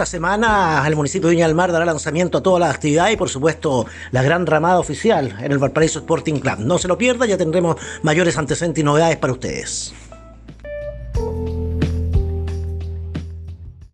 esta semana el municipio de Viña del Mar dará lanzamiento a todas las actividades y por supuesto la gran ramada oficial en el Valparaíso Sporting Club. No se lo pierda, ya tendremos mayores antecedentes y novedades para ustedes.